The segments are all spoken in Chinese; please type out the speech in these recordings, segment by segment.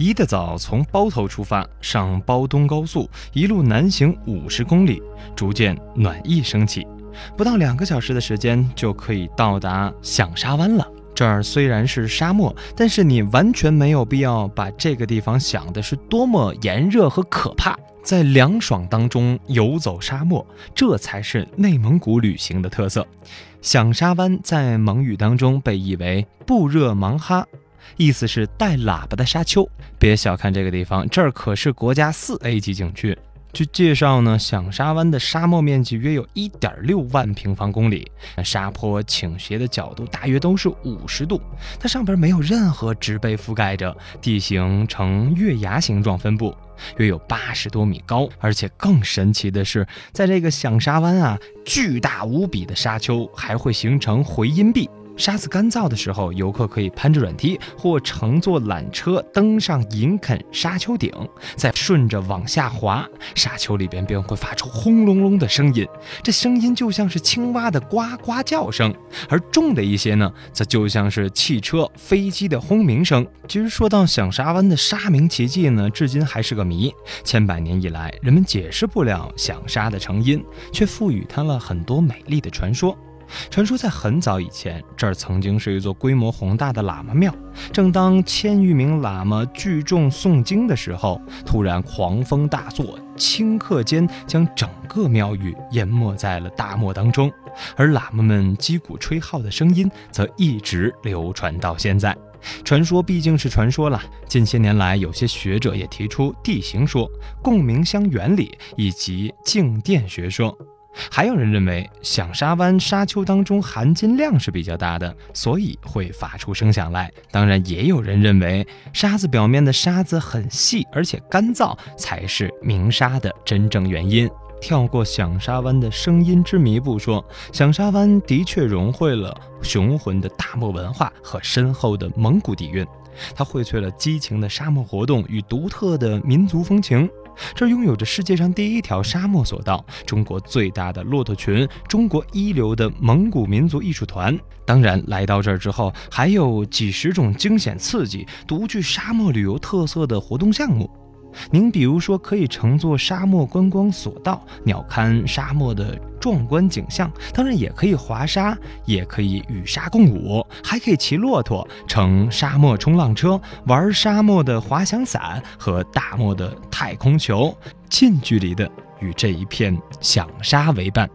一大早从包头出发，上包东高速，一路南行五十公里，逐渐暖意升起，不到两个小时的时间就可以到达响沙湾了。这儿虽然是沙漠，但是你完全没有必要把这个地方想的是多么炎热和可怕，在凉爽当中游走沙漠，这才是内蒙古旅行的特色。响沙湾在蒙语当中被译为布热芒哈。意思是带喇叭的沙丘，别小看这个地方，这儿可是国家四 A 级景区。据介绍呢，响沙湾的沙漠面积约有一点六万平方公里，沙坡倾斜的角度大约都是五十度，它上边没有任何植被覆盖着，地形呈月牙形状分布，约有八十多米高，而且更神奇的是，在这个响沙湾啊，巨大无比的沙丘还会形成回音壁。沙子干燥的时候，游客可以攀着软梯或乘坐缆车登上银垦沙丘顶，再顺着往下滑，沙丘里边便会发出轰隆隆的声音，这声音就像是青蛙的呱呱叫声，而重的一些呢，则就像是汽车、飞机的轰鸣声。其实说到响沙湾的沙鸣奇迹呢，至今还是个谜，千百年以来，人们解释不了响沙的成因，却赋予它了很多美丽的传说。传说在很早以前，这儿曾经是一座规模宏大的喇嘛庙。正当千余名喇嘛聚众诵经的时候，突然狂风大作，顷刻间将整个庙宇淹没在了大漠当中。而喇嘛们击鼓吹号的声音则一直流传到现在。传说毕竟是传说了，近些年来，有些学者也提出地形说、共鸣箱原理以及静电学说。还有人认为响沙湾沙丘当中含金量是比较大的，所以会发出声响来。当然，也有人认为沙子表面的沙子很细而且干燥才是鸣沙的真正原因。跳过响沙湾的声音之谜不说，响沙湾的确融汇了雄浑的大漠文化和深厚的蒙古底蕴，它荟萃了激情的沙漠活动与独特的民族风情。这儿拥有着世界上第一条沙漠索道、中国最大的骆驼群、中国一流的蒙古民族艺术团。当然，来到这儿之后，还有几十种惊险刺激、独具沙漠旅游特色的活动项目。您比如说，可以乘坐沙漠观光索道，鸟瞰沙漠的壮观景象；当然，也可以滑沙，也可以与沙共舞，还可以骑骆驼、乘沙漠冲浪车、玩沙漠的滑翔伞和大漠的太空球，近距离的与这一片响沙为伴。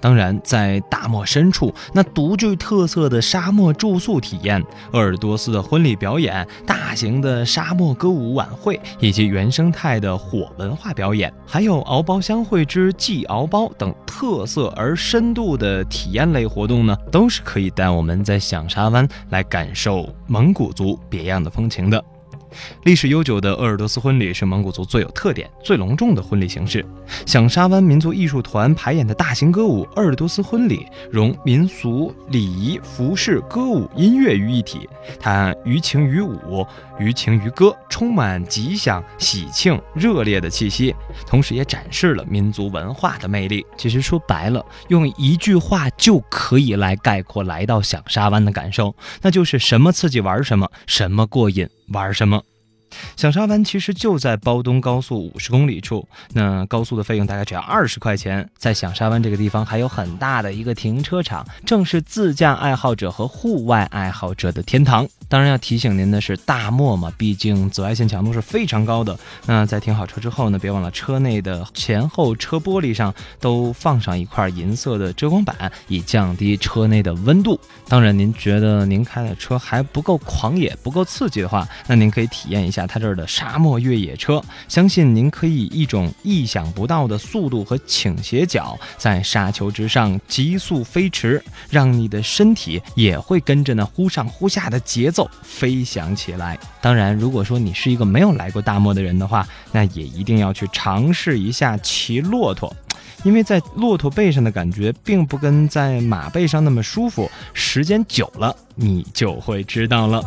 当然，在大漠深处，那独具特色的沙漠住宿体验、鄂尔多斯的婚礼表演、大型的沙漠歌舞晚会，以及原生态的火文化表演，还有敖包相会之祭敖包等特色而深度的体验类活动呢，都是可以带我们在响沙湾来感受蒙古族别样的风情的。历史悠久的鄂尔多斯婚礼是蒙古族最有特点、最隆重的婚礼形式。响沙湾民族艺术团排演的大型歌舞《鄂尔多斯婚礼》，融民俗礼仪、服饰、歌舞、音乐于一体。它于情于舞，于情于歌，充满吉祥、喜庆、热烈的气息，同时也展示了民族文化的魅力。其实说白了，用一句话就可以来概括来到响沙湾的感受，那就是什么刺激玩什么，什么过瘾。玩什么？响沙湾其实就在包东高速五十公里处，那高速的费用大概只要二十块钱。在响沙湾这个地方还有很大的一个停车场，正是自驾爱好者和户外爱好者的天堂。当然要提醒您的是，大漠嘛，毕竟紫外线强度是非常高的。那在停好车之后呢，别忘了车内的前后车玻璃上都放上一块银色的遮光板，以降低车内的温度。当然，您觉得您开的车还不够狂野、不够刺激的话，那您可以体验一下他这儿的沙漠越野车。相信您可以一种意想不到的速度和倾斜角，在沙丘之上急速飞驰，让你的身体也会跟着那忽上忽下的节奏。飞翔起来。当然，如果说你是一个没有来过大漠的人的话，那也一定要去尝试一下骑骆驼，因为在骆驼背上的感觉并不跟在马背上那么舒服。时间久了，你就会知道了。